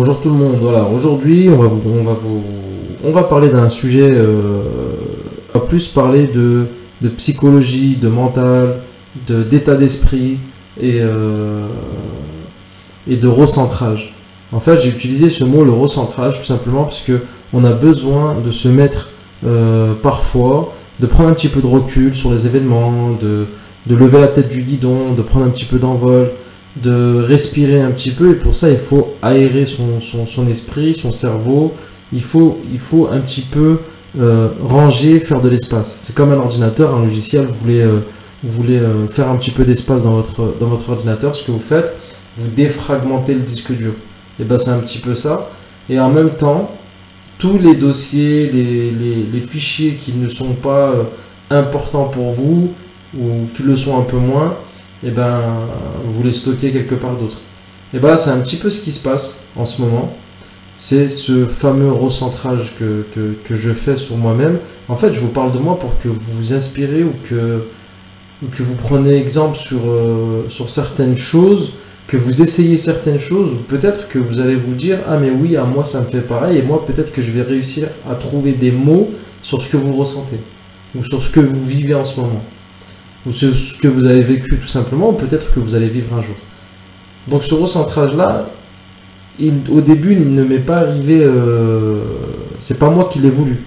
Bonjour tout le monde. Voilà, aujourd'hui, on va vous, on va vous, on va parler d'un sujet, euh, plus parler de, de psychologie, de mental, de d'état d'esprit et euh, et de recentrage. En fait, j'ai utilisé ce mot, le recentrage, tout simplement parce que on a besoin de se mettre euh, parfois, de prendre un petit peu de recul sur les événements, de, de lever la tête du guidon, de prendre un petit peu d'envol, de respirer un petit peu. Et pour ça, il faut aérer son, son, son esprit, son cerveau. Il faut, il faut un petit peu euh, ranger, faire de l'espace. C'est comme un ordinateur, un logiciel. Vous voulez, euh, vous voulez euh, faire un petit peu d'espace dans votre, dans votre ordinateur. Ce que vous faites, vous défragmentez le disque dur. Et ben c'est un petit peu ça. Et en même temps, tous les dossiers, les, les, fichiers qui ne sont pas importants pour vous ou qui le sont un peu moins, et ben vous les stockez quelque part d'autre. Et ben c'est un petit peu ce qui se passe en ce moment. C'est ce fameux recentrage que, je fais sur moi-même. En fait, je vous parle de moi pour que vous vous inspirez ou que, ou que vous prenez exemple sur, euh, sur certaines choses que vous essayez certaines choses, ou peut-être que vous allez vous dire Ah, mais oui, à moi ça me fait pareil, et moi peut-être que je vais réussir à trouver des mots sur ce que vous ressentez, ou sur ce que vous vivez en ce moment, ou ce que vous avez vécu tout simplement, ou peut-être que vous allez vivre un jour. Donc ce recentrage-là, au début, il ne m'est pas arrivé, euh, c'est pas moi qui l'ai voulu.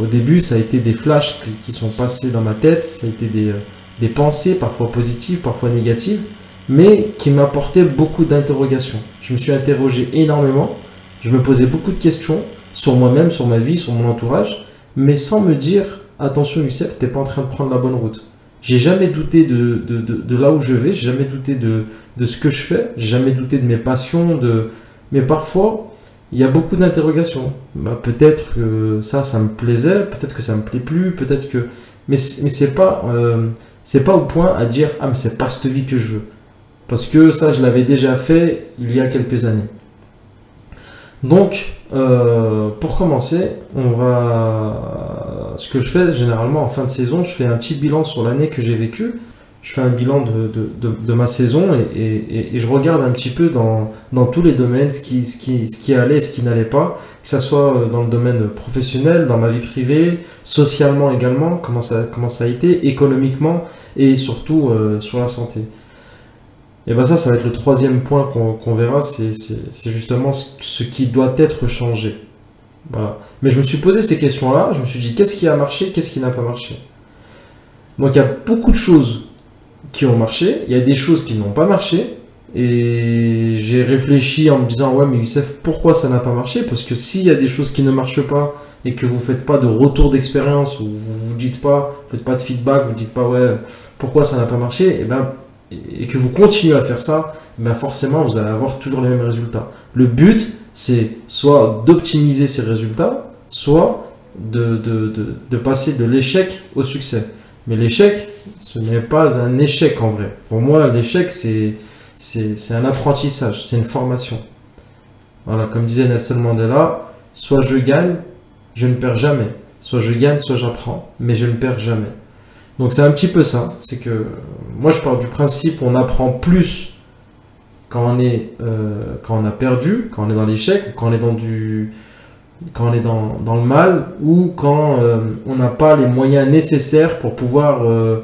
Au début, ça a été des flashs qui, sont passés dans ma tête, ça a été des, pensées, parfois positives, parfois négatives mais qui m'apportait beaucoup d'interrogations. Je me suis interrogé énormément, je me posais beaucoup de questions sur moi-même, sur ma vie, sur mon entourage, mais sans me dire attention Youssef, t'es pas en train de prendre la bonne route. J'ai jamais douté de, de, de, là où je vais, j'ai jamais douté de, de ce que je fais, j'ai jamais douté de mes passions, de... mais parfois il y a beaucoup d'interrogations. Bah, peut-être que ça, ça me plaisait, peut-être que ça me plaît plus, peut-être que. Mais, mais c'est pas, euh, pas au point à dire ah mais c'est pas cette vie que je veux. Parce que ça, je l'avais déjà fait il y a quelques années. Donc, euh, pour commencer, on va. Ce que je fais généralement en fin de saison, je fais un petit bilan sur l'année que j'ai vécue. Je fais un bilan de, de, de, ma saison et, et, je regarde un petit peu dans, dans tous les domaines ce qui, ce, qui, ce qui allait et ce qui n'allait pas, que ce soit dans le domaine professionnel, dans ma vie privée, socialement également, comment ça, comment ça a été, économiquement et surtout euh, sur la santé. Et ben ça, ça va être le troisième point qu'on qu'on verra, c'est justement ce qui doit être changé. Mais je me suis posé ces questions-là, je me suis dit qu'est-ce qui a marché, qu'est-ce qui n'a pas marché? Donc il y a beaucoup de choses qui ont marché, il y a des choses qui n'ont pas marché, et j'ai réfléchi en me disant ouais mais Youssef, pourquoi ça n'a pas marché? Parce que s'il y a des choses qui ne marchent pas et que vous faites pas de retour d'expérience, ou vous vous dites pas, vous faites pas de feedback, vous dites pas ouais pourquoi ça n'a pas marché, et ben et que vous continuez à faire ça, ben forcément vous allez avoir toujours les mêmes résultats. Le but, c'est soit d'optimiser ces résultats, soit de, de, de, de passer de l'échec au succès. Mais l'échec, ce n'est pas un échec en vrai. Pour moi, l'échec, c'est un apprentissage, c'est une formation. Voilà, comme disait Nelson Mandela, soit je gagne, je ne perds jamais. Soit je gagne, soit j'apprends, mais je ne perds jamais. Donc c'est un petit peu ça. C'est que moi je pars du principe on apprend plus quand on est euh, quand on a perdu, quand on est dans l'échec, quand on est dans du quand on est dans, dans le mal ou quand euh, on n'a pas les moyens nécessaires pour pouvoir euh,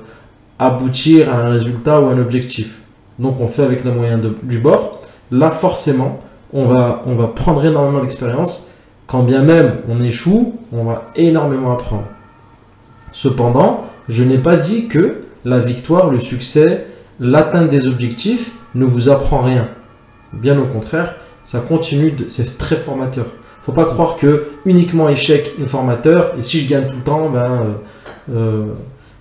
aboutir à un résultat ou un objectif. Donc on fait avec les moyens du bord. Là forcément on va, on va prendre énormément d'expérience. Quand bien même on échoue, on va énormément apprendre. Cependant, je n'ai pas dit que la victoire, le succès, l'atteinte des objectifs ne vous apprend rien. Bien au contraire, ça continue, c'est très formateur. Faut pas croire que uniquement échec est formateur et si je gagne tout le temps, ben. euh, euh,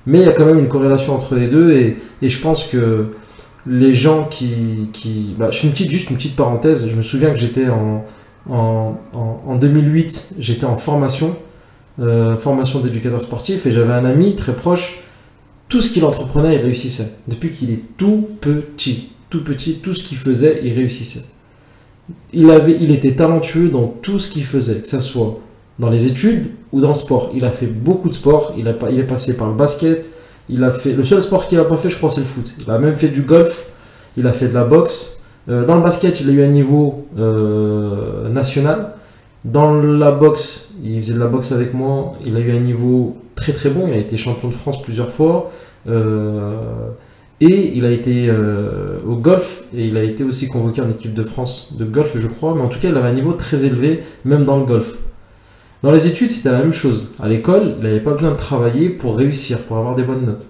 mais il y a quand même une corrélation entre les deux et, je pense que les gens qui. bah, je fais une petite, juste une petite parenthèse. Je me souviens que j'étais en, en, en, en 2008, j'étais en formation, euh, formation d'éducateur sportif et j'avais un ami très proche tout ce qu'il entreprenait, il réussissait. Depuis qu'il est tout petit, tout petit, tout ce qu'il faisait, il réussissait. Il, avait, il était talentueux dans tout ce qu'il faisait, que ce soit dans les études ou dans le sport. Il a fait beaucoup de sport, il, a, il est passé par le basket, il a fait, le seul sport qu'il n'a pas fait, je crois, c'est le foot. Il a même fait du golf, il a fait de la boxe, Euh, dans le basket, il a eu un niveau euh, national. Dans la boxe, il faisait de la boxe avec moi. Il a eu un niveau très très bon. Il a été champion de France plusieurs fois. Euh, et il a été au golf. Et il a été aussi convoqué en équipe de France de golf, je crois. Mais en tout cas, il avait un niveau très élevé, même dans le golf. Dans les études, c'était la même chose. À l'école, il n'avait pas besoin de travailler pour réussir, pour avoir des bonnes notes.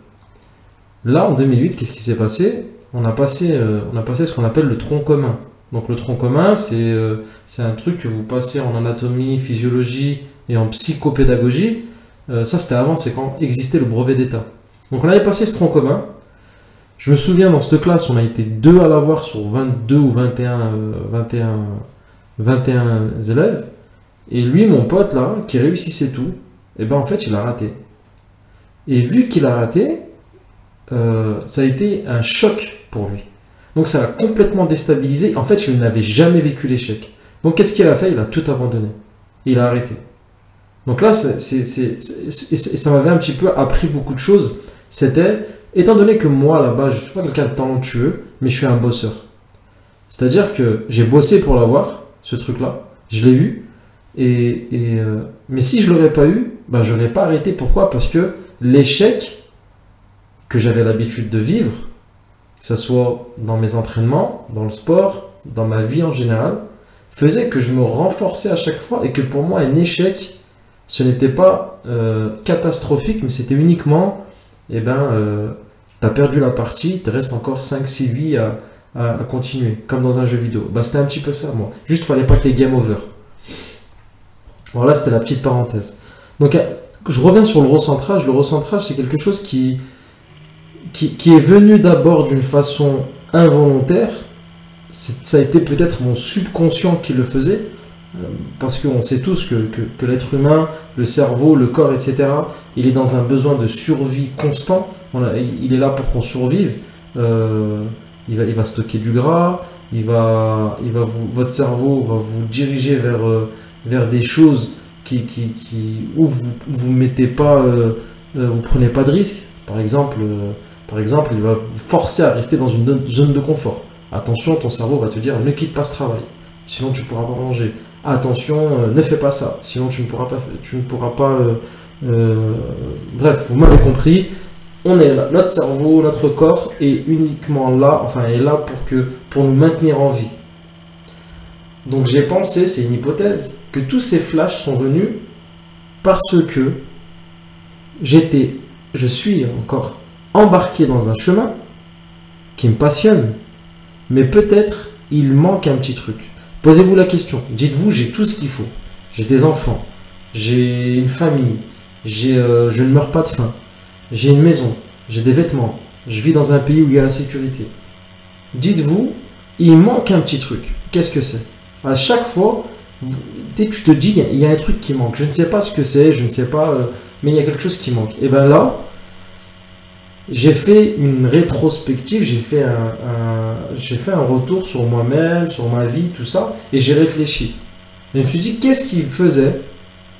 Là, en 2008, qu'est-ce qui s'est passé? On a, passé, on a passé ce qu'on appelle le tronc commun. Donc le tronc commun, c'est c'est un truc que vous passez en anatomie, physiologie et en psychopédagogie. ça, c'était avant, c'est quand existait le brevet d'État. Donc on avait passé ce tronc commun. Je me souviens, dans cette classe, on a été deux à l'avoir sur 22 ou 21, 21, 21 élèves. Et lui, mon pote, là, qui réussissait tout, et ben en fait, il a raté. Et vu qu'il a raté, ça a été un choc pour lui. Donc ça l'a complètement déstabilisé. En fait, il n'avait jamais vécu l'échec. Donc qu'est-ce qu'il a fait? Il a tout abandonné. Il a arrêté. Donc là, ça m'avait un petit peu appris beaucoup de choses. C'était, étant donné que moi, là-bas, je ne suis pas quelqu'un de talentueux, mais je suis un bosseur. C'est-à-dire que j'ai bossé pour l'avoir, ce truc-là. Je l'ai eu. Et, euh, mais si je ne l'aurais pas eu, ben, je n'aurais pas arrêté. Pourquoi? Parce que l'échec que j'avais l'habitude de vivre, que ce soit dans mes entraînements, dans le sport, dans ma vie en général, faisait que je me renforçais à chaque fois et que pour moi un échec, ce n'était pas euh, catastrophique, mais c'était uniquement, eh ben, euh, tu as perdu la partie, il te reste encore 5-6 vies à, continuer, comme dans un jeu vidéo. Bah, c'était un petit peu ça, moi. Juste, fallait pas qu'il y ait game over. Voilà, c'était la petite parenthèse. Donc, euh, je reviens sur le recentrage. Le recentrage, c'est quelque chose qui, qui, est venu d'abord d'une façon involontaire, ça a été peut-être mon subconscient qui le faisait, parce qu'on sait tous que, l'être humain, le cerveau, le corps, etc., il est dans un besoin de survie constant. il est là pour qu'on survive. Euh, il, va, stocker du gras, il va, votre cerveau va vous diriger vers, euh, des choses où vous ne mettez pas, vous prenez pas de risques. Par exemple, par exemple, il va vous forcer à rester dans une zone de confort. Attention, ton cerveau va te dire ne quitte pas ce travail, sinon tu ne pourras pas manger. Attention, euh, ne fais pas ça, sinon tu ne pourras pas. Euh, euh, bref, vous m'avez compris. On est notre cerveau, notre corps est uniquement là, enfin est là pour que pour nous maintenir en vie. Donc j'ai pensé, c'est une hypothèse, que tous ces flashs sont venus parce que j'étais, je suis encore embarqué dans un chemin qui me passionne, mais peut-être il manque un petit truc. Posez-vous la question. Dites-vous, j'ai tout ce qu'il faut. J'ai des enfants, j'ai une famille, j'ai, euh, je ne meurs pas de faim, j'ai une maison, j'ai des vêtements, je vis dans un pays où il y a la sécurité. Dites-vous, il manque un petit truc. Qu'est-ce que c'est? À chaque fois, tu te dis, il y, a un truc qui manque. Je ne sais pas ce que c'est, je ne sais pas, euh, mais il y a quelque chose qui manque. Et bien là, j'ai fait une rétrospective, j'ai fait un, j'ai fait un retour sur moi-même, sur ma vie, tout ça, et j'ai réfléchi. je me suis dit, qu'est-ce qui faisait,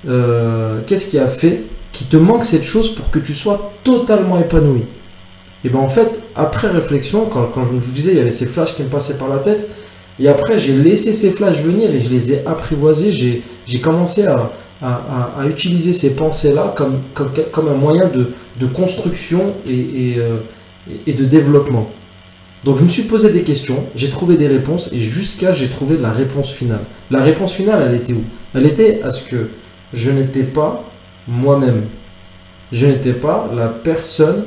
euh, qu'est-ce qui a fait qui te manque cette chose pour que tu sois totalement épanoui? Et bien en fait, après réflexion, quand, quand je vous disais, il y avait ces flashs qui me passaient par la tête, et après j'ai laissé ces flashs venir et je les ai apprivoisés, j'ai commencé à, à, utiliser ces pensées-là comme, comme, un moyen de, de construction et, euh, et, de développement. Donc je me suis posé des questions, j'ai trouvé des réponses et jusqu'à j'ai trouvé la réponse finale. La réponse finale, elle était où? Elle était à ce que je n'étais pas moi-même. Je n'étais pas la personne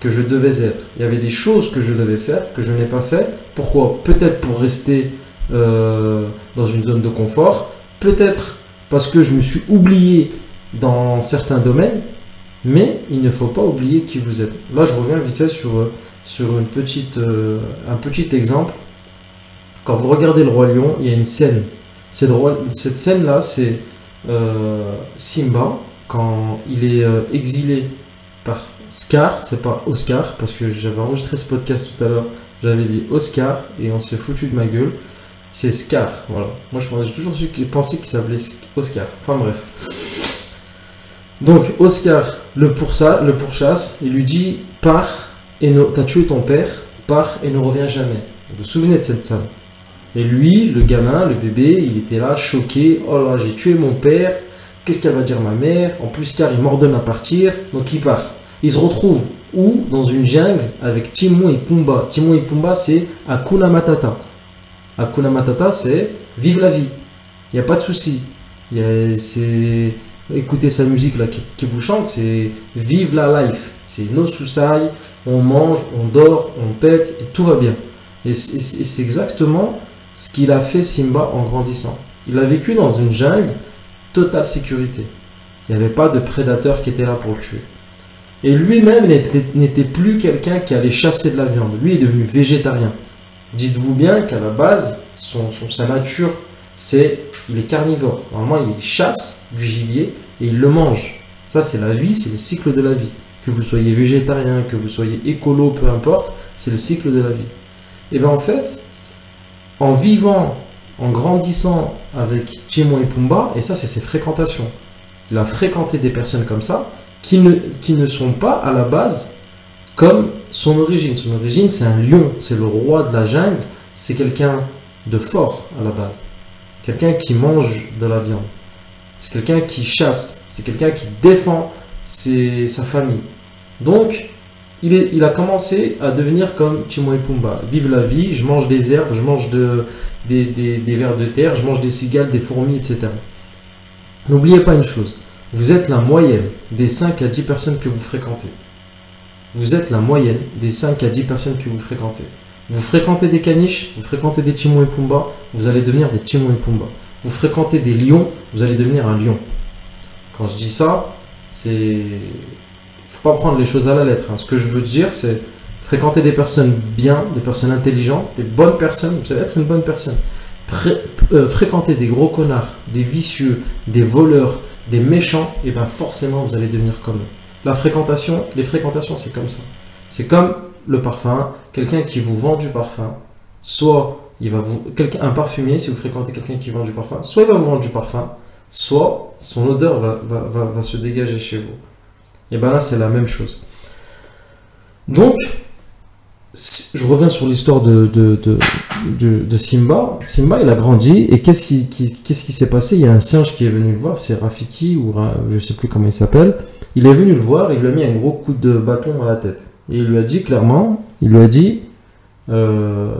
que je devais être. Il y avait des choses que je devais faire que je n'ai pas fait. Pourquoi? Peut-être pour rester euh, dans une zone de confort, peut-être parce que je me suis oublié dans certains domaines, mais il ne faut pas oublier qui vous êtes. Là, je reviens vite fait sur, sur une petite, euh, un petit exemple. Quand vous regardez le Roi Lion, il y a une scène. Cette, scène-là, c'est euh, Simba, quand il est euh, exilé par Scar, c'est pas Oscar, parce que j'avais enregistré ce podcast tout à l'heure, j'avais dit Oscar, et on s'est foutu de ma gueule. C'est Scar, voilà. Moi, j'ai toujours pensé qu'il s'appelait Oscar. Enfin, bref. Donc, Oscar le, ça, le pourchasse, il lui dit Pars et t'as tué ton père, pars et ne reviens jamais. Vous vous souvenez de cette scène? Et lui, le gamin, le bébé, il était là, choqué. Oh là, j'ai tué mon père. Qu'est-ce qu'elle va dire ma mère? En plus, car il m'ordonne à partir. Donc il part. Il se retrouve où? Dans une jungle avec Timon et Pumba. Timon et Pumba, c'est Akuna Matata. Akuna Matata, c'est vive la vie. Il n'y a pas de souci. C'est écoutez sa musique là qui, vous chante, c'est vive la life. C'est no suicide. On mange, on dort, on pète et tout va bien. Et c'est exactement ce qu'il a fait Simba en grandissant. Il a vécu dans une jungle totale sécurité. Il n'y avait pas de prédateur qui était là pour le tuer. Et lui-même n'était plus quelqu'un qui allait chasser de la viande. Lui est devenu végétarien. Dites-vous bien qu'à la base, son, son- sa nature, c'est il est carnivore. Normalement, il chasse du gibier et il le mange. Ça, c'est la vie, c'est le cycle de la vie. Que vous soyez végétarien, que vous soyez écolo, peu importe, c'est le cycle de la vie. Et bien en fait, en vivant, en grandissant avec Timon et Pumba, et ça, c'est ses fréquentations. Il a fréquenté des personnes comme ça qui ne, qui ne sont pas à la base comme son origine. Son origine, c'est un lion, c'est le roi de la jungle, c'est quelqu'un de fort à la base. Quelqu'un qui mange de la viande. C'est quelqu'un qui chasse, c'est quelqu'un qui défend sa famille. Donc, il, est, il a commencé à devenir comme Timon et Pumba. Vive la vie, je mange des herbes, je mange de, des, des, des vers de terre, je mange des cigales, des fourmis, etc. N'oubliez pas une chose, vous êtes la moyenne des 5 à 10 personnes que vous fréquentez. Vous êtes la moyenne des 5 à 10 personnes que vous fréquentez. Vous fréquentez des caniches, vous fréquentez des Timon et Pumba, vous allez devenir des Timon et Pumba. Vous fréquentez des lions, vous allez devenir un lion. Quand je dis ça, c'est. faut pas prendre les choses à la lettre. hein. Ce que je veux dire, c'est fréquenter des personnes bien, des personnes intelligentes, des bonnes personnes. Vous allez être une bonne personne. Euh, fréquenter des gros connards, des vicieux, des voleurs, des méchants, et ben forcément vous allez devenir comme eux. La fréquentation, les fréquentations, c'est comme ça. C'est comme le parfum. Quelqu'un qui vous vend du parfum, soit il va vous, un parfumier, si vous fréquentez quelqu'un qui vend du parfum, soit il va vous vendre du parfum, soit son odeur va, se dégager chez vous. Et ben là, c'est la même chose. Donc, je reviens sur l'histoire de, de, de- Simba. Simba, il a grandi et qu'est-ce qui, qu'est-ce qui s'est passé? Il y a un singe qui est venu le voir, c'est Rafiki ou je sais plus comment il s'appelle. Il est venu le voir, il lui a mis un gros coup de bâton dans la tête. Et il lui a dit clairement, il lui a dit, euh,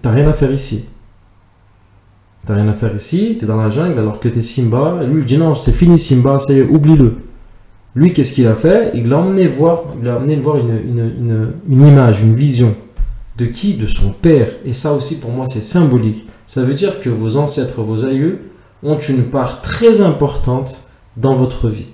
t'as rien à faire ici. T'as rien à faire ici, t'es dans la jungle alors que t'es Simba. Et lui il dit non, c'est fini Simba, ça y est, oublie-le. Lui, qu'est-ce qu'il a fait? Il l'a emmené voir, il l'a amené voir une, une, une image, une vision. De qui De son père. Et ça aussi, pour moi, c'est symbolique. Ça veut dire que vos ancêtres, vos aïeux, ont une part très importante dans votre vie.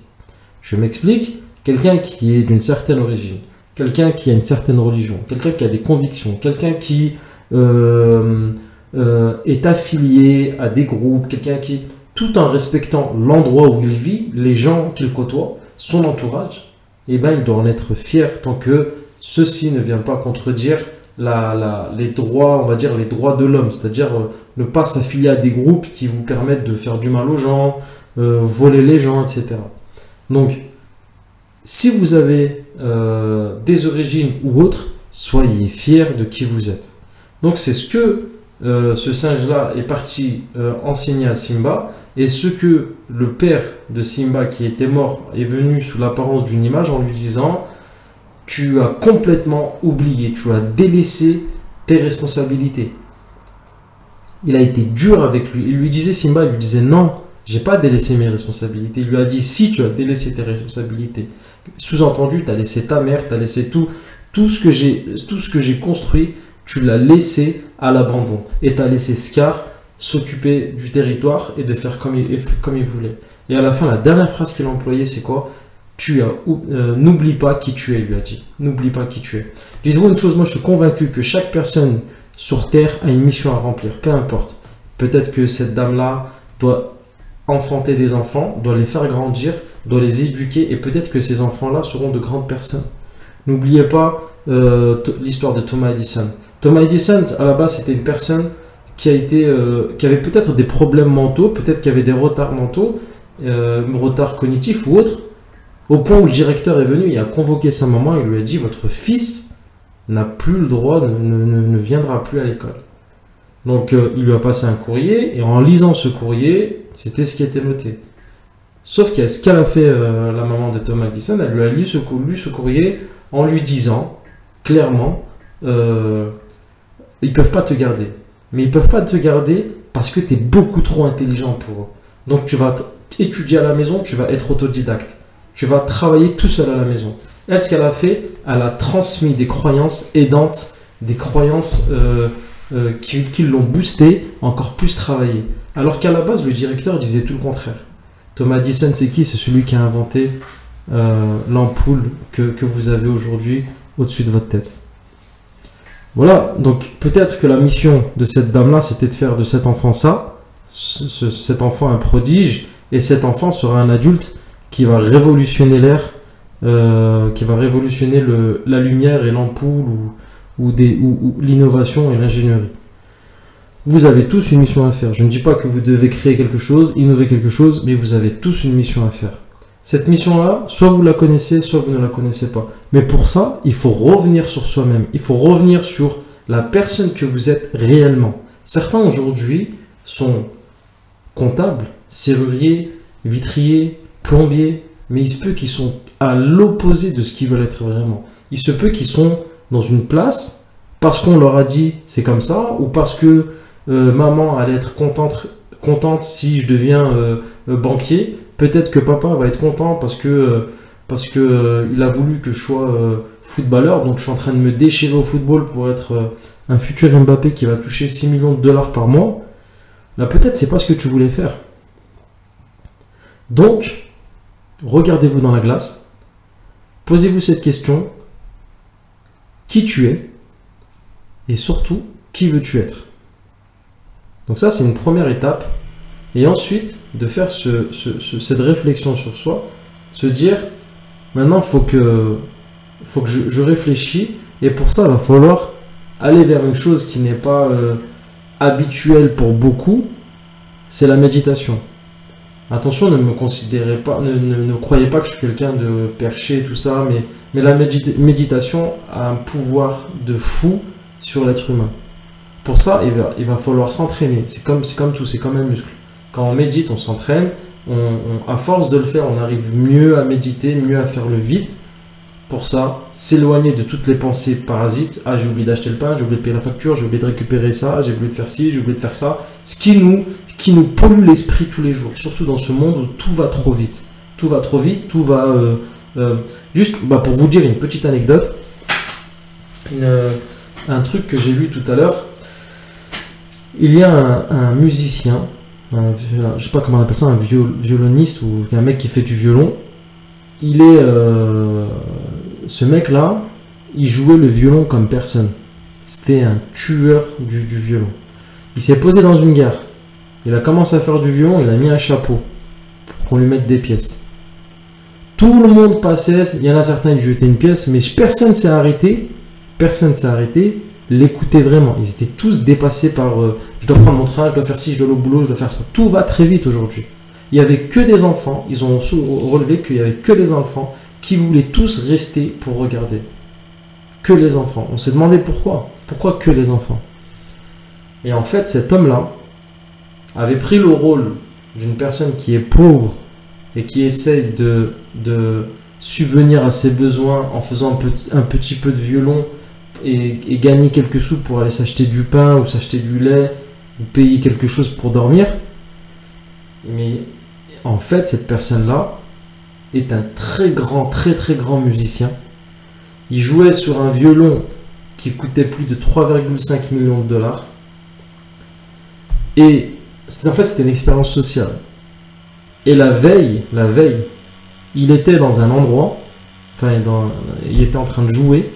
Je m'explique. Quelqu'un qui est d'une certaine origine, quelqu'un qui a une certaine religion, quelqu'un qui a des convictions, quelqu'un qui euh, euh, est affilié à des groupes, quelqu'un qui, tout en respectant l'endroit où il vit, les gens qu'il côtoie, son entourage, eh ben, il doit en être fier tant que ceci ne vient pas contredire les droits, on va dire les droits de l'homme, c'est-à-dire euh, ne pas s'affilier à des groupes qui vous permettent de faire du mal aux gens, euh, voler les gens, etc. Donc, si vous avez euh, des origines ou autres, soyez fiers de qui vous êtes. Donc, c'est ce que ce singe-là est parti enseigner à Simba, et ce que le père de Simba qui était mort est venu sous l'apparence d'une image en lui disant Tu as complètement oublié, tu as délaissé tes responsabilités. Il a été dur avec lui. Il lui disait Simba, il lui disait Non, j'ai pas délaissé mes responsabilités. Il lui a dit Si, tu as délaissé tes responsabilités. Sous-entendu, tu as laissé ta mère, tu as laissé tout, tout ce que j'ai construit, tu l'as laissé à l'abandon. Et tu as laissé Scar s'occuper du territoire et de faire comme il voulait. Et à la fin, la dernière phrase qu'il a employée, c'est quoi? Tu euh, n'oublie pas qui tu es, lui a dit. N'oublie pas qui tu es. Dites-vous une chose, moi je suis convaincu que chaque personne sur Terre a une mission à remplir, peu importe. Peut-être que cette dame-là doit enfanter des enfants, doit les faire grandir, doit les éduquer, et peut-être que ces enfants-là seront de grandes personnes. N'oubliez pas euh, l'histoire de Thomas Edison. Thomas Edison, à la base, c'était une personne qui a été, euh, qui avait peut-être des problèmes mentaux, peut-être qu'il avait des retards mentaux, euh, retards cognitifs ou autres, au point où le directeur est venu et a convoqué sa maman et lui a dit votre fils n'a plus le droit, ne, ne- ne viendra plus à l'école. Donc euh, il lui a passé un courrier et en lisant ce courrier, c'était ce qui était noté. Sauf que ce qu'elle a fait euh, la maman de Thomas Edison, elle lui a lu ce, courrier en lui disant clairement, euh, ils peuvent pas te garder. Mais ils peuvent pas te garder parce que tu es beaucoup trop intelligent pour eux. Donc tu vas étudier à la maison, tu vas être autodidacte. Tu vas travailler tout seul à la maison. Elle, ce qu'elle a fait, elle a transmis des croyances aidantes, des croyances euh, euh, qui, l'ont boosté, encore plus travailler. Alors qu'à la base, le directeur disait tout le contraire. Thomas Edison, c'est qui? C'est celui qui a inventé euh, l'ampoule que, que vous avez aujourd'hui au-dessus de votre tête. Voilà, donc peut-être que la mission de cette dame-là, c'était de faire de cet enfant ça, ce- ce- cet enfant un prodige, et cet enfant sera un adulte qui va révolutionner l'air, euh, qui va révolutionner le- la lumière et l'ampoule, ou, ou, ou l'innovation et l'ingénierie. Vous avez tous une mission à faire. Je ne dis pas que vous devez créer quelque chose, innover quelque chose, mais vous avez tous une mission à faire. Cette mission-là, soit vous la connaissez, soit vous ne la connaissez pas. Mais pour ça, il faut revenir sur soi-même. Il faut revenir sur la personne que vous êtes réellement. Certains aujourd'hui sont comptables, serruriers, vitriers, plombiers, mais il se peut qu'ils sont à l'opposé de ce qu'ils veulent être vraiment. Il se peut qu'ils sont dans une place parce qu'on leur a dit c'est comme ça ou parce que euh, maman allait être contente, contente si je deviens euh, euh, banquier. Peut-être que papa va être content parce que parce que il a voulu que je sois footballeur, donc je suis en train de me déchirer au football pour être un futur Mbappé qui va toucher 6 millions de dollars par mois. Là, peut-être c'est pas ce que tu voulais faire. Donc, regardez-vous dans la glace, posez-vous cette question qui tu es et surtout qui veux-tu être? Donc ça, c'est une première étape. Et ensuite, de faire ce- ce- ce- cette réflexion sur soi, se dire, maintenant, il faut que, faut que je, je réfléchis. Et pour ça, il va falloir aller vers une chose qui n'est pas euh, habituelle pour beaucoup, c'est la méditation. Attention, ne me considérez pas, ne, ne- croyez pas que je suis quelqu'un de perché, tout ça, mais, mais la médita- méditation a un pouvoir de fou sur l'être humain. Pour ça, il va, il va falloir s'entraîner. C'est comme, comme tout, c'est comme un muscle. Quand on médite, on s'entraîne. On, on- à force de le faire, on arrive mieux à méditer, mieux à faire le vite. Pour ça, s'éloigner de toutes les pensées parasites. Ah, j'ai oublié d'acheter le pain, j'ai oublié de payer la facture, j'ai oublié de récupérer ça, j'ai oublié de faire ci, j'ai oublié de faire ça. Ce qui nous, qui nous pollue l'esprit tous les jours, surtout dans ce monde où tout va trop vite. Tout va trop vite, tout va. euh, euh, juste bah, pour vous dire une petite anecdote, une, euh, un truc que j'ai lu tout à l'heure. Il y a un, musicien, un, je sais pas comment on appelle ça, un viol- violoniste ou un mec qui fait du violon. Il est. ce mec-là, il jouait le violon comme personne. C'était un tueur du, violon. Il s'est posé dans une gare. Il a commencé à faire du violon, il a mis un chapeau pour qu'on lui mette des pièces. Tout le monde passait, il y en a certains qui jetaient une pièce, mais personne s'est arrêté. Personne s'est arrêté, l'écouter vraiment. Ils étaient tous dépassés par euh, je dois prendre mon train, je dois faire ci, je dois aller au boulot, je dois faire ça. Tout va très vite aujourd'hui. Il y avait que des enfants, ils ont relevé qu'il y avait que des enfants qui voulaient tous rester pour regarder. Que les enfants. On s'est demandé pourquoi. Pourquoi que les enfants? Et en fait, cet homme-là avait pris le rôle d'une personne qui est pauvre et qui essaye de, de subvenir à ses besoins en faisant un petit, un petit peu de violon et, et gagner quelques sous pour aller s'acheter du pain ou s'acheter du lait ou payer quelque chose pour dormir. Mais en fait, cette personne-là est un très grand, très très grand musicien. Il jouait sur un violon qui coûtait plus de 3,5 millions de dollars. Et en fait, c'était une expérience sociale. Et la veille, la veille, il était dans un endroit, enfin, dans- il était en train de jouer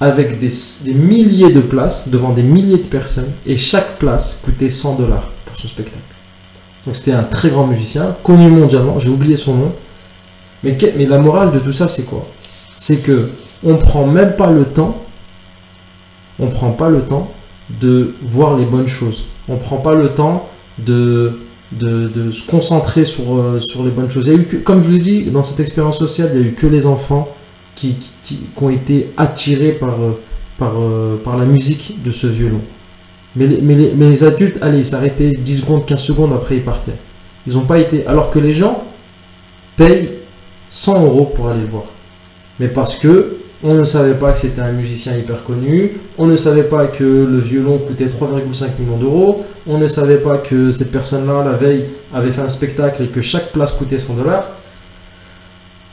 avec des, des milliers de places devant des milliers de personnes, et chaque place coûtait 100 dollars pour son spectacle. Donc c'était un très grand musicien, connu mondialement, j'ai oublié son nom. Mais, mais la morale de tout ça, c'est quoi? C'est que on prend même pas le temps, on prend pas le temps de voir les bonnes choses. On prend pas le temps de, de, de se concentrer sur, euh, sur les bonnes choses. Il y a eu que- comme je vous ai dit, dans cette expérience sociale, il y a eu que les enfants qui, qui, ont été attirés par, par, par la musique de ce violon. Mais les, mais les, mais les adultes, allez, ils s'arrêtaient 10 secondes, 15 secondes, après ils partaient. Ils n'ont pas été. Alors que les gens payent 100 euros pour aller le voir. Mais parce que on ne savait pas que c'était un musicien hyper connu, on ne savait pas que le violon coûtait 3,5 millions d'euros, on ne savait pas que cette personne-là, la veille, avait fait un spectacle et que chaque place coûtait 100 dollars.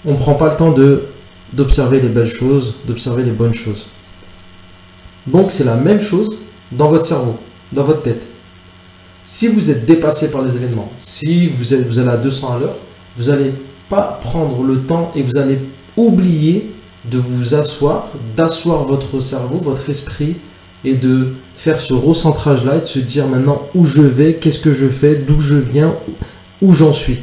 On ne prend pas le temps d'observer les belles choses, d'observer les bonnes choses. Donc c'est la même chose dans votre cerveau, dans votre tête. Si vous êtes dépassé par les événements, si vous, êtes, vous allez à 200 à l'heure, vous n'allez pas prendre le temps et vous allez oublier de vous asseoir, d'asseoir votre cerveau, votre esprit et de faire ce recentrage-là et de se dire maintenant où je vais, qu'est-ce que je fais, d'où je viens, où j'en suis.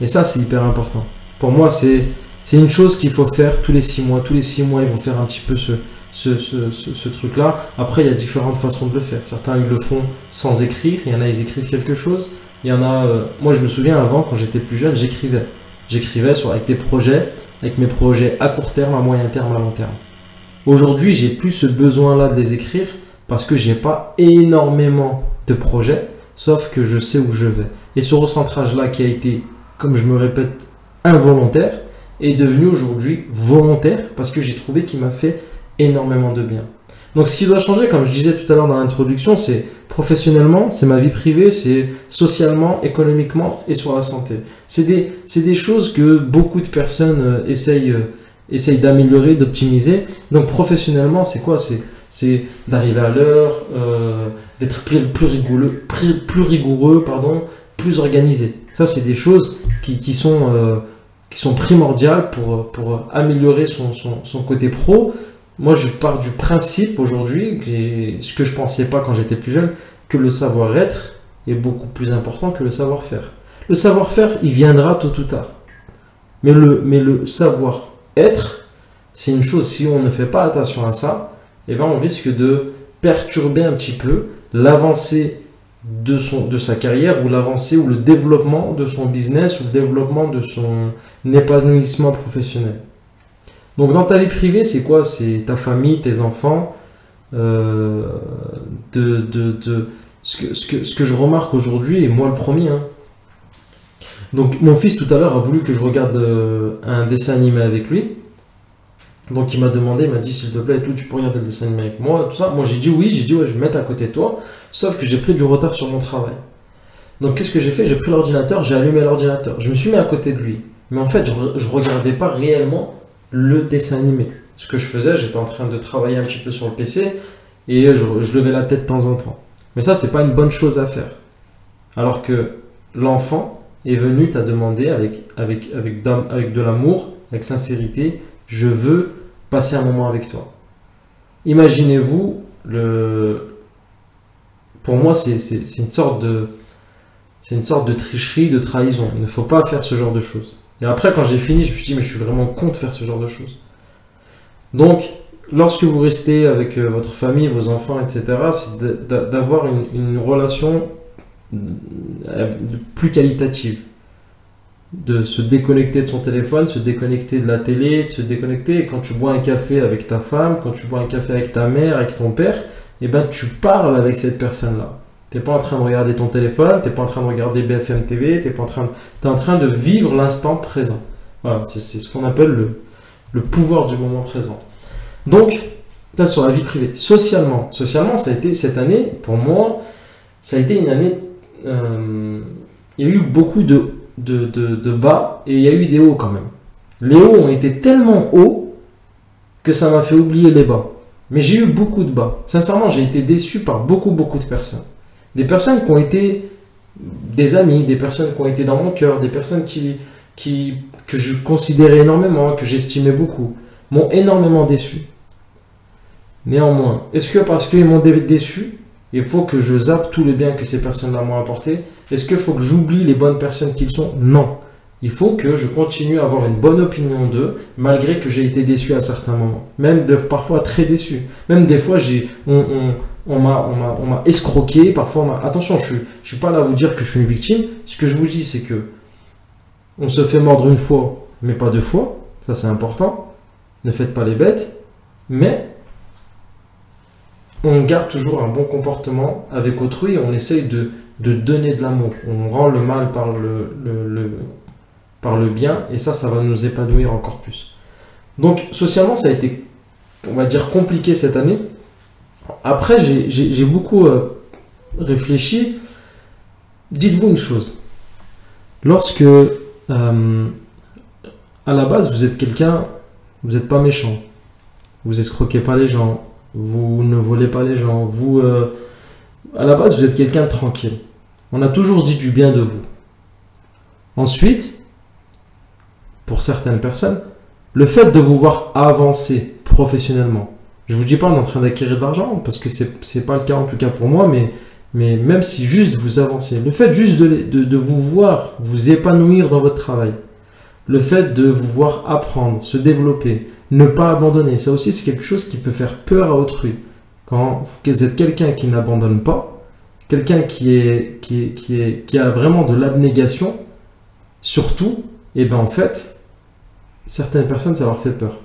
Et ça, c'est hyper important. Pour moi, c'est une chose qu'il faut faire tous les six mois. Tous les six mois, il faut faire un petit peu ce, ce, truc-là. Après, il y a différentes façons de le faire. Certains, ils le font sans écrire. Il y en a, ils écrivent quelque chose. Il y en a... Euh, moi, je me souviens, avant, quand j'étais plus jeune, j'écrivais. J'écrivais avec des projets, avec mes projets à court terme, à moyen terme, à long terme. Aujourd'hui, j'ai plus ce besoin-là de les écrire parce que j'ai pas énormément de projets, sauf que je sais où je vais. Et ce recentrage-là qui a été, comme je me répète, involontaire, est devenu aujourd'hui volontaire parce que j'ai trouvé qu'il m'a fait énormément de bien. Donc ce qui doit changer, comme je disais tout à l'heure dans l'introduction, c'est professionnellement, c'est ma vie privée, c'est socialement, économiquement et sur la santé. C'est des, des choses que beaucoup de personnes euh, essayent, euh, essayent d'améliorer, d'optimiser. Donc professionnellement, c'est quoi? C'est d'arriver à l'heure, euh, d'être plus, rigoureux, plus, rigoureux, pardon, plus organisé. Ça, c'est des choses qui, qui sont, qui sont primordiales pour, pour améliorer son, son côté pro, moi, je pars du principe aujourd'hui, ce que je pensais pas quand j'étais plus jeune, que le savoir-être est beaucoup plus important que le savoir-faire. Le savoir-faire, il viendra tôt ou tard. Mais le, savoir-être, c'est une chose, si on ne fait pas attention à ça, eh ben on risque de perturber un petit peu l'avancée de, de sa carrière ou l'avancée ou le développement de son business ou le développement de son épanouissement professionnel. Donc dans ta vie privée, c'est quoi? C'est ta famille, tes enfants. Euh, de, de, de, ce, que, ce, que, ce que je remarque aujourd'hui, et moi le premier, hein. donc mon fils tout à l'heure a voulu que je regarde euh, un dessin animé avec lui. Donc il m'a demandé, il m'a dit s'il te plaît, tout, tu peux regarder le dessin animé avec moi, tout ça. Moi j'ai dit oui, j'ai dit ouais, je vais me mettre à côté de toi. Sauf que j'ai pris du retard sur mon travail. Donc qu'est-ce que j'ai fait? J'ai pris l'ordinateur, j'ai allumé l'ordinateur. Je me suis mis à côté de lui. Mais en fait, je, je regardais pas réellement le dessin animé. Ce que je faisais, j'étais en train de travailler un petit peu sur le PC et je, levais la tête de temps en temps. Mais ça, c'est pas une bonne chose à faire. Alors que l'enfant est venu t'a demandé avec, avec, avec, avec de l'amour, avec sincérité, je veux passer un moment avec toi. Imaginez-vous, le... pour moi, c'est une sorte de... C'est une sorte de tricherie, de trahison. Il ne faut pas faire ce genre de choses. Et après, quand j'ai fini, je me suis dit, mais je suis vraiment con de faire ce genre de choses. Donc, lorsque vous restez avec euh, votre famille, vos enfants, etc., c'est d'avoir une, relation euh, plus qualitative. De se déconnecter de son téléphone, se déconnecter de la télé, de se déconnecter. Et quand tu bois un café avec ta femme, quand tu bois un café avec ta mère, avec ton père, eh ben, tu parles avec cette personne-là. T'es pas en train de regarder ton téléphone, t'es pas en train de regarder BFM TV, t'es pas en train de, es en train de vivre l'instant présent. Voilà, c'est ce qu'on appelle le, le, pouvoir du moment présent. Donc, ça sur la vie privée. Socialement, socialement, ça a été cette année, pour moi, ça a été une année. Euh, il y a eu beaucoup de, de, de, de, bas et il y a eu des hauts quand même. Les hauts ont été tellement hauts que ça m'a fait oublier les bas. Mais j'ai eu beaucoup de bas. Sincèrement, j'ai été déçu par beaucoup, beaucoup de personnes. Des personnes qui ont été des amis, des personnes qui ont été dans mon cœur, des personnes qui, que je considérais énormément, que j'estimais beaucoup, m'ont énormément déçu. Néanmoins, est-ce que parce qu'ils m'ont déçu, il faut que je zappe tous les biens que ces personnes-là m'ont apportés? Est-ce qu'il faut que j'oublie les bonnes personnes qu'ils sont? Non. Il faut que je continue à avoir une bonne opinion d'eux, malgré que j'ai été déçu à certains moments. Même parfois très déçu. Même des fois, j'ai, m'a escroqué, parfois on Attention, je ne suis pas là à vous dire que je suis une victime. Ce que je vous dis, c'est que on se fait mordre une fois, mais pas deux fois. ça c'est important. Ne faites pas les bêtes, mais on garde toujours un bon comportement avec autrui on essaye de, de donner de l'amour. On rend le mal par le, le, par le bien et ça, ça va nous épanouir encore plus. Donc socialement, ça a été, on va dire, compliqué cette année. Après, j'ai beaucoup euh, réfléchi. Dites-vous une chose. Lorsque, euh, à la base, vous êtes quelqu'un, vous n'êtes pas méchant. Vous escroquez pas les gens. Vous ne volez pas les gens. Vous, euh, à la base, vous êtes quelqu'un de tranquille. On a toujours dit du bien de vous. Ensuite, pour certaines personnes, le fait de vous voir avancer professionnellement, je vous dis pas en train d'acquérir de l'argent, parce que c'est n'est pas le cas en tout cas pour moi, mais, mais même si juste vous avancez, le fait juste de, de vous voir vous épanouir dans votre travail, le fait de vous voir apprendre, se développer, ne pas abandonner, ça aussi c'est quelque chose qui peut faire peur à autrui. Quand vous êtes quelqu'un qui n'abandonne pas, quelqu'un qui, est, qui, est, qui, est, qui a vraiment de l'abnégation, surtout, et eh ben en fait, certaines personnes, ça leur fait peur.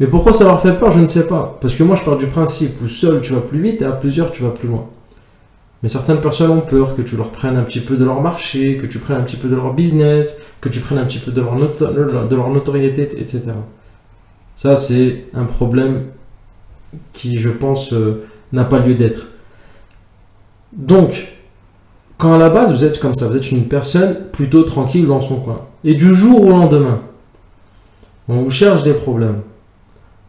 Mais pourquoi ça leur fait peur, je ne sais pas. Parce que moi, je pars du principe où seul, tu vas plus vite et à plusieurs, tu vas plus loin. Mais certaines personnes ont peur que tu leur prennes un petit peu de leur marché, que tu prennes un petit peu de leur business, que tu prennes un petit peu de leur, notoriété, etc. Ça, c'est un problème qui, je pense, euh, n'a pas lieu d'être. Donc, quand à la base vous êtes comme ça, vous êtes une personne plutôt tranquille dans son coin, et du jour au lendemain, on vous cherche des problèmes,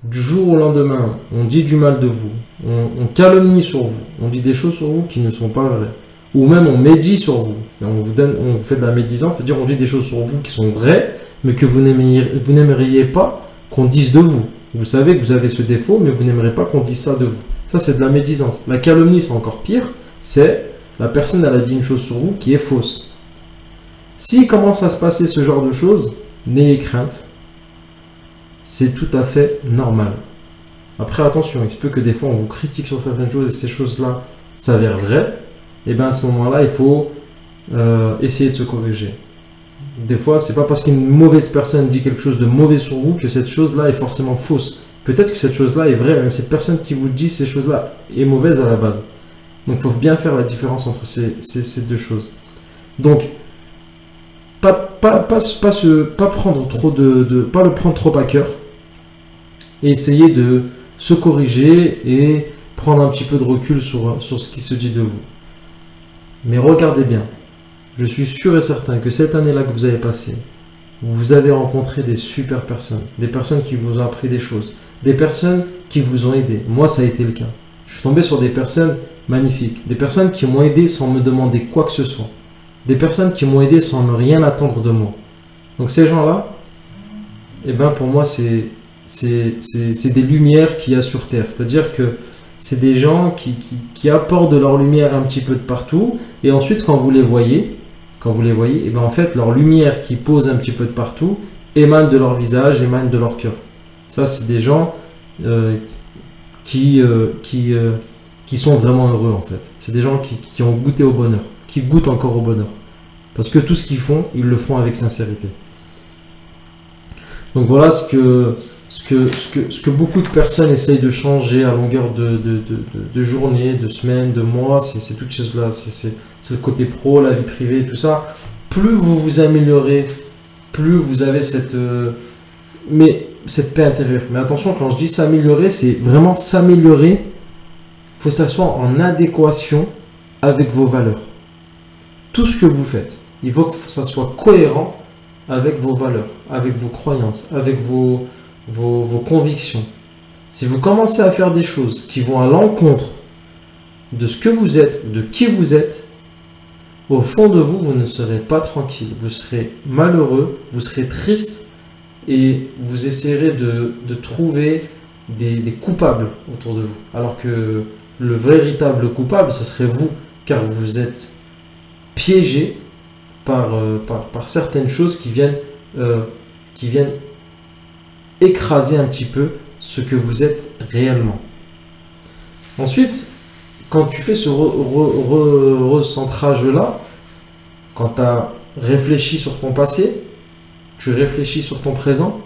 du jour au lendemain, on dit du mal de vous, on, calomnie sur vous, on dit des choses sur vous qui ne sont pas vraies, ou même on médit sur vous, on vous, donne, on vous fait de la médisance, c'est-à-dire on dit des choses sur vous qui sont vraies, mais que vous n'aimeriez pas qu'on dise de vous. Vous savez que vous avez ce défaut, mais vous n'aimerez pas qu'on dise ça de vous. Ça, c'est de la médisance. La calomnie, c'est encore pire. C'est la personne, elle a dit une chose sur vous qui est fausse. S'il commence à se passer ce genre de choses, n'ayez crainte. C'est tout à fait normal. Après, attention, il se peut que des fois on vous critique sur certaines choses et ces choses-là s'avèrent vraies. Et bien à ce moment-là, il faut euh, essayer de se corriger. Des fois, c'est pas parce qu'une mauvaise personne dit quelque chose de mauvais sur vous que cette chose-là est forcément fausse. Peut-être que cette chose-là est vraie, même cette personne qui vous dit ces choses-là est mauvaise à la base. Donc, il faut bien faire la différence entre ces, deux choses. Donc, pas, prendre trop de, pas le prendre trop à cœur et essayer de se corriger et prendre un petit peu de recul sur, sur ce qui se dit de vous. Mais regardez bien, je suis sûr et certain que cette année-là que vous avez passée, vous avez rencontré des super personnes, des personnes qui vous ont appris des choses, des personnes qui vous ont aidé. Moi, ça a été le cas. Je suis tombé sur des personnes magnifiques, des personnes qui m'ont aidé sans me demander quoi que ce soit, des personnes qui m'ont aidé sans me rien attendre de moi. Donc ces gens-là, eh ben pour moi, c'est des lumières qu'il y a sur Terre. C'est-à-dire que c'est des gens qui, qui, qui, apportent de leur lumière un petit peu de partout. Et ensuite, quand vous les voyez, quand vous les voyez, eh ben en fait, leur lumière qui pose un petit peu de partout émane de leur visage, émane de leur cœur. Ça, c'est des gens euh, qui, euh, qui, euh, qui sont vraiment heureux en fait. C'est des gens qui, qui, ont goûté au bonheur, qui goûtent encore au bonheur. Parce que tout ce qu'ils font, ils le font avec sincérité. Donc voilà ce que, ce que, ce que, ce que beaucoup de personnes essayent de changer à longueur de, de, de, de journées, de semaines, de mois, c'est toutes ces choses-là. C'est le côté pro, la vie privée, tout ça. Plus vous vous améliorez, plus vous avez cette, euh, mais cette paix intérieure. Mais attention, quand je dis s'améliorer, c'est vraiment s'améliorer. Il faut que ça soit en adéquation avec vos valeurs. Tout ce que vous faites, il faut que ça soit cohérent avec vos valeurs, avec vos croyances, avec vos, vos, convictions, si vous commencez à faire des choses qui vont à l'encontre de ce que vous êtes, de qui vous êtes, au fond de vous, vous ne serez pas tranquille, vous serez malheureux, vous serez triste et vous essayerez de, trouver des, coupables autour de vous. Alors que le véritable coupable, ce serait vous, car vous êtes piégé par, euh, par, certaines choses qui viennent, euh, qui viennent écraser un petit peu ce que vous êtes réellement. Ensuite, quand tu fais ce recentrage-là, quand tu as réfléchi sur ton passé, tu réfléchis sur ton présent,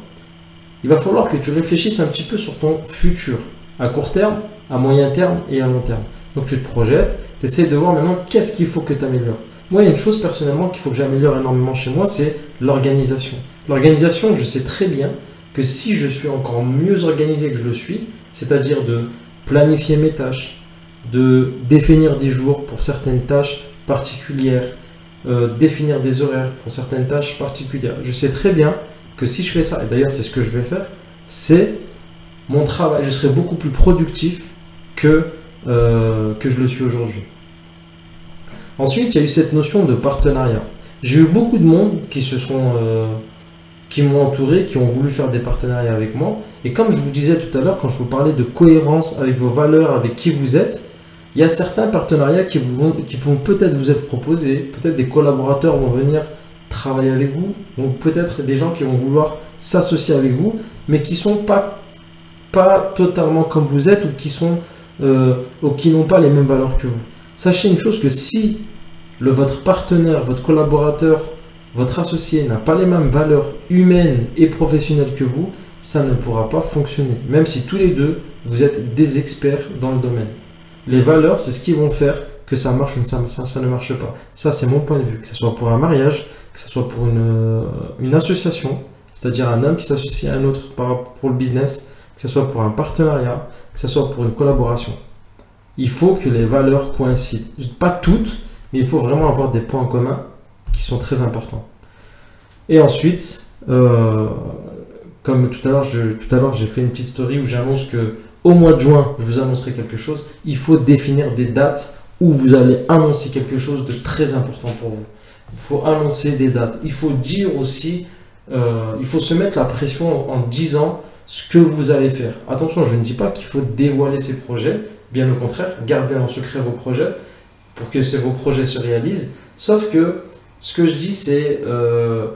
il va falloir que tu réfléchisses un petit peu sur ton futur, à court terme, à moyen terme et à long terme. Donc tu te projettes, tu essaies de voir maintenant qu'est-ce qu'il faut que tu améliores. Moi, il y a une chose personnellement qu'il faut que j'améliore énormément chez moi, c'est l'organisation. L'organisation, je sais très bien que si je suis encore mieux organisé que je le suis, c'est-à-dire de planifier mes tâches, de définir des jours pour certaines tâches particulières, euh, définir des horaires pour certaines tâches particulières. Je sais très bien que si je fais ça, et d'ailleurs c'est ce que je vais faire, c'est mon travail, je serai beaucoup plus productif que, euh, que je le suis aujourd'hui. Ensuite, il y a eu cette notion de partenariat. J'ai eu beaucoup de monde qui se sont... Euh, qui m'ont entouré, qui ont voulu faire des partenariats avec moi. Et comme je vous disais tout à l'heure, quand je vous parlais de cohérence avec vos valeurs, avec qui vous êtes, il y a certains partenariats qui, vous vont, qui vont peut-être vous être proposés, peut-être des collaborateurs vont venir travailler avec vous, donc peut-être des gens qui vont vouloir s'associer avec vous, mais qui sont pas, pas totalement comme vous êtes ou qui sont euh, ou qui n'ont pas les mêmes valeurs que vous. Sachez une chose que si le, votre partenaire, votre collaborateur, votre associé n'a pas les mêmes valeurs humaines et professionnelles que vous, ça ne pourra pas fonctionner, même si tous les deux, vous êtes des experts dans le domaine. Les valeurs, c'est ce qui vont faire que ça marche ou ça, ça, ne marche pas. Ça, c'est mon point de vue. Que ce soit pour un mariage, que ce soit pour une, euh, association, c'est-à-dire un homme qui s'associe à un autre pour le business, que ce soit pour un partenariat, que ce soit pour une collaboration. Il faut que les valeurs coïncident. Pas toutes, mais il faut vraiment avoir des points en commun qui sont très importants. Et ensuite, euh, comme tout à l'heure, tout à l'heure, j'ai fait une petite story où j'annonce que au mois de juin, je vous annoncerai quelque chose. Il faut définir des dates où vous allez annoncer quelque chose de très important pour vous. Il faut annoncer des dates. Il faut dire aussi, euh, il faut se mettre la pression en disant ce que vous allez faire. Attention, je ne dis pas qu'il faut dévoiler ces projets. Bien au contraire, gardez en secret vos projets pour que vos projets se réalisent. Sauf que ce que je dis, c'est euh,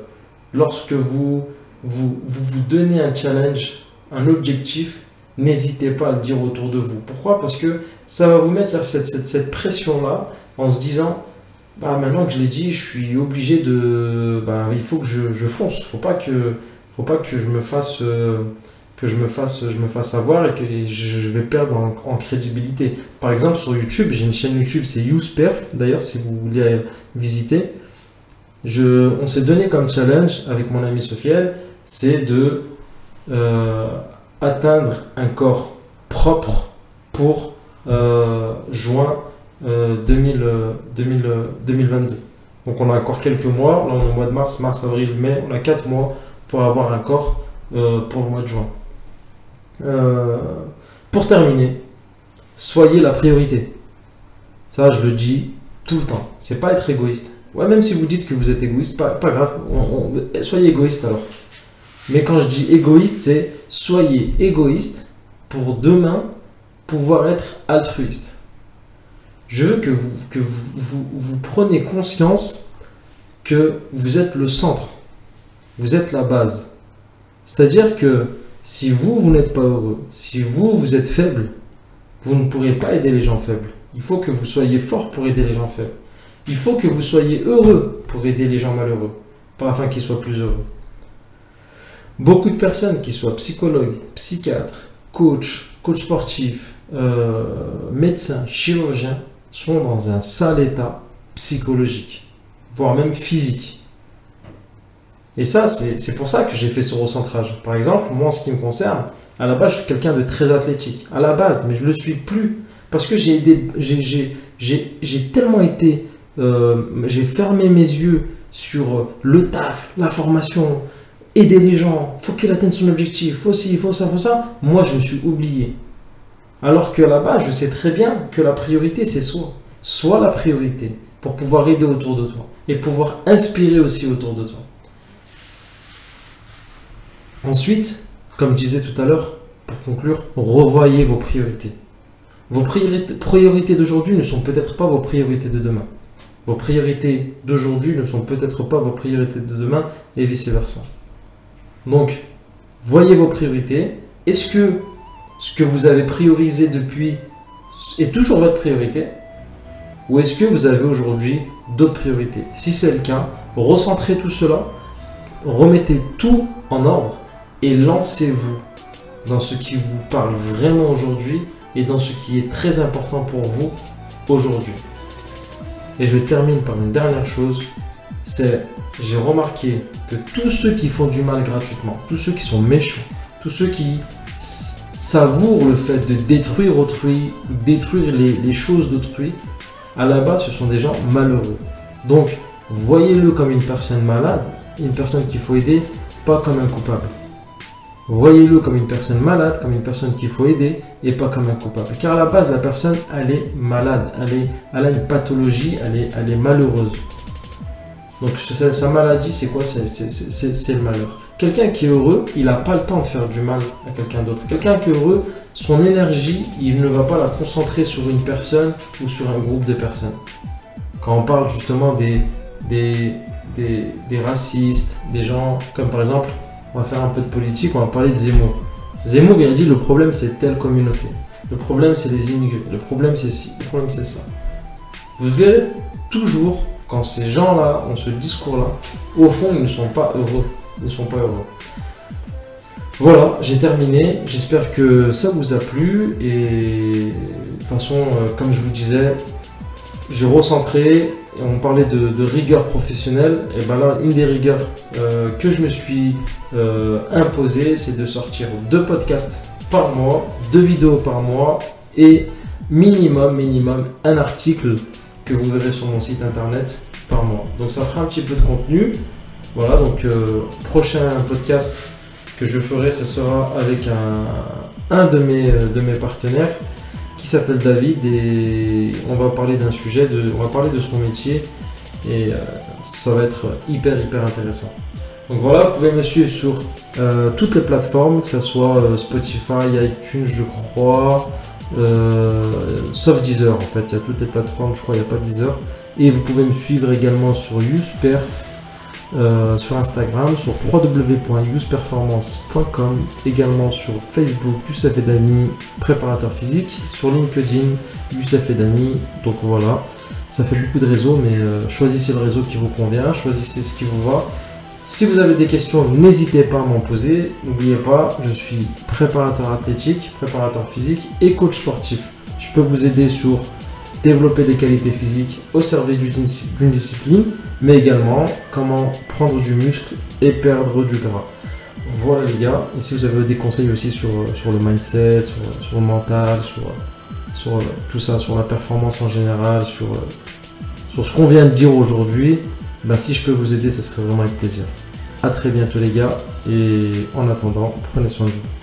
lorsque vous vous, vous vous donnez un challenge, un objectif, n'hésitez pas à le dire autour de vous. Pourquoi? Parce que ça va vous mettre cette, cette, cette pression-là en se disant bah, maintenant que je l'ai dit, je suis obligé de. Bah, il faut que je, je fonce. Faut pas que, faut pas que je me fasse. Euh, que je me fasse, je me fasse avoir et que je vais perdre en, crédibilité. Par exemple, sur YouTube, j'ai une chaîne YouTube, c'est YouSperf, d'ailleurs, si vous voulez visiter. Je, on s'est donné comme challenge avec mon ami Sofiane, c'est de euh, atteindre un corps propre pour euh, juin 2000, 2022. Donc on a encore quelques mois, là on est au mois de mars, mars, avril, mai, on a 4 mois pour avoir un corps euh, pour le mois de juin. Pour terminer, soyez la priorité. Ça, je le dis tout le temps. C'est pas être égoïste. Ouais, même si vous dites que vous êtes égoïste, pas, grave. soyez égoïste alors. Mais quand je dis égoïste, c'est soyez égoïste pour demain pouvoir être altruiste. Je veux que vous, que vous, vous preniez conscience que vous êtes le centre. Vous êtes la base. C'est-à-dire que si vous, vous n'êtes pas heureux, si vous, vous êtes faible, vous ne pourrez pas aider les gens faibles. Il faut que vous soyez fort pour aider les gens faibles. Il faut que vous soyez heureux pour aider les gens malheureux, afin qu'ils soient plus heureux. Beaucoup de personnes, qui soient psychologues, psychiatres, coachs, coachs sportifs, euh, médecins, chirurgiens, sont dans un sale état psychologique, voire même physique. Et ça, c'est pour ça que j'ai fait ce recentrage. Par exemple, moi, en ce qui me concerne, à la base, je suis quelqu'un de très athlétique. À la base, mais je ne le suis plus. Parce que j'ai tellement été euh, j'ai fermé mes yeux sur euh, le taf, la formation, aider les gens, faut qu'il atteigne son objectif, faut ci, faut ça, faut ça. Moi, je me suis oublié. Alors que là-bas, je sais très bien que la priorité, c'est soi. Soit la priorité pour pouvoir aider autour de toi et pouvoir inspirer aussi autour de toi. Ensuite, comme je disais tout à l'heure, pour conclure, revoyez vos priorités. Vos priorités d'aujourd'hui ne sont peut-être pas vos priorités de demain. Vos priorités d'aujourd'hui ne sont peut-être pas vos priorités de demain et vice-versa. Donc, voyez vos priorités. Est-ce que ce que vous avez priorisé depuis est toujours votre priorité Ou est-ce que vous avez aujourd'hui d'autres priorités? Si c'est le cas, recentrez tout cela, remettez tout en ordre et lancez-vous dans ce qui vous parle vraiment aujourd'hui et dans ce qui est très important pour vous aujourd'hui. Et je termine par une dernière chose, c'est j'ai remarqué que tous ceux qui font du mal gratuitement, tous ceux qui sont méchants, tous ceux qui savourent le fait de détruire autrui, détruire les, les choses d'autrui, à la base, ce sont des gens malheureux. Donc, voyez-le comme une personne malade, une personne qu'il faut aider, pas comme un coupable. Voyez-le comme une personne malade, comme une personne qu'il faut aider et pas comme un coupable. Car à la base, la personne, elle est malade, elle, est, elle a une pathologie, elle est, malheureuse. Donc sa maladie, c'est quoi? C'est le malheur. Quelqu'un qui est heureux, il n'a pas le temps de faire du mal à quelqu'un d'autre. Quelqu'un qui est heureux, son énergie, il ne va pas la concentrer sur une personne ou sur un groupe de personnes. Quand on parle justement des, des racistes, des gens comme par exemple on va faire un peu de politique, on va parler de Zemmour. Zemmour, il a dit le problème c'est telle communauté. Le problème c'est les immigrés. Le problème c'est ci. Le problème c'est ça. Vous verrez toujours quand ces gens-là ont ce discours-là, au fond ils ne sont pas heureux. Ils ne sont pas heureux. Voilà, j'ai terminé. J'espère que ça vous a plu. Et de toute façon, euh, comme je vous disais, j'ai recentré on parlait de, rigueur professionnelle, et ben là, une des rigueurs euh, que je me suis euh, imposé, c'est de sortir deux podcasts par mois, deux vidéos par mois, et minimum, minimum, un article que vous verrez sur mon site internet par mois. Donc ça fera un petit peu de contenu. Voilà, donc euh, prochain podcast que je ferai, ce sera avec un, un de, de mes partenaires qui s'appelle David et on va parler d'un sujet, de, on va parler de son métier et euh, ça va être hyper hyper intéressant. Donc voilà, vous pouvez me suivre sur euh, toutes les plateformes, que ce soit euh, Spotify, iTunes, je crois, sauf Deezer en fait, il y a toutes les plateformes, je crois, il n'y a pas Deezer. Et vous pouvez me suivre également sur YousPerf euh, sur Instagram, sur www.useperformance.com, également sur Facebook, Youssef Edani, préparateur physique, sur LinkedIn, Youssef Edani. Donc voilà, ça fait beaucoup de réseaux, mais euh, choisissez le réseau qui vous convient, choisissez ce qui vous va. Si vous avez des questions, n'hésitez pas à m'en poser. N'oubliez pas, je suis préparateur athlétique, préparateur physique et coach sportif. Je peux vous aider sur développer des qualités physiques au service d'une discipline, mais également comment prendre du muscle et perdre du gras. Voilà les gars, et si vous avez des conseils aussi sur, sur le mindset, sur, le mental, sur, sur tout ça, sur la performance en général, sur, sur ce qu'on vient de dire aujourd'hui, ben si je peux vous aider, ça serait vraiment avec plaisir. A très bientôt les gars, et en attendant, prenez soin de vous.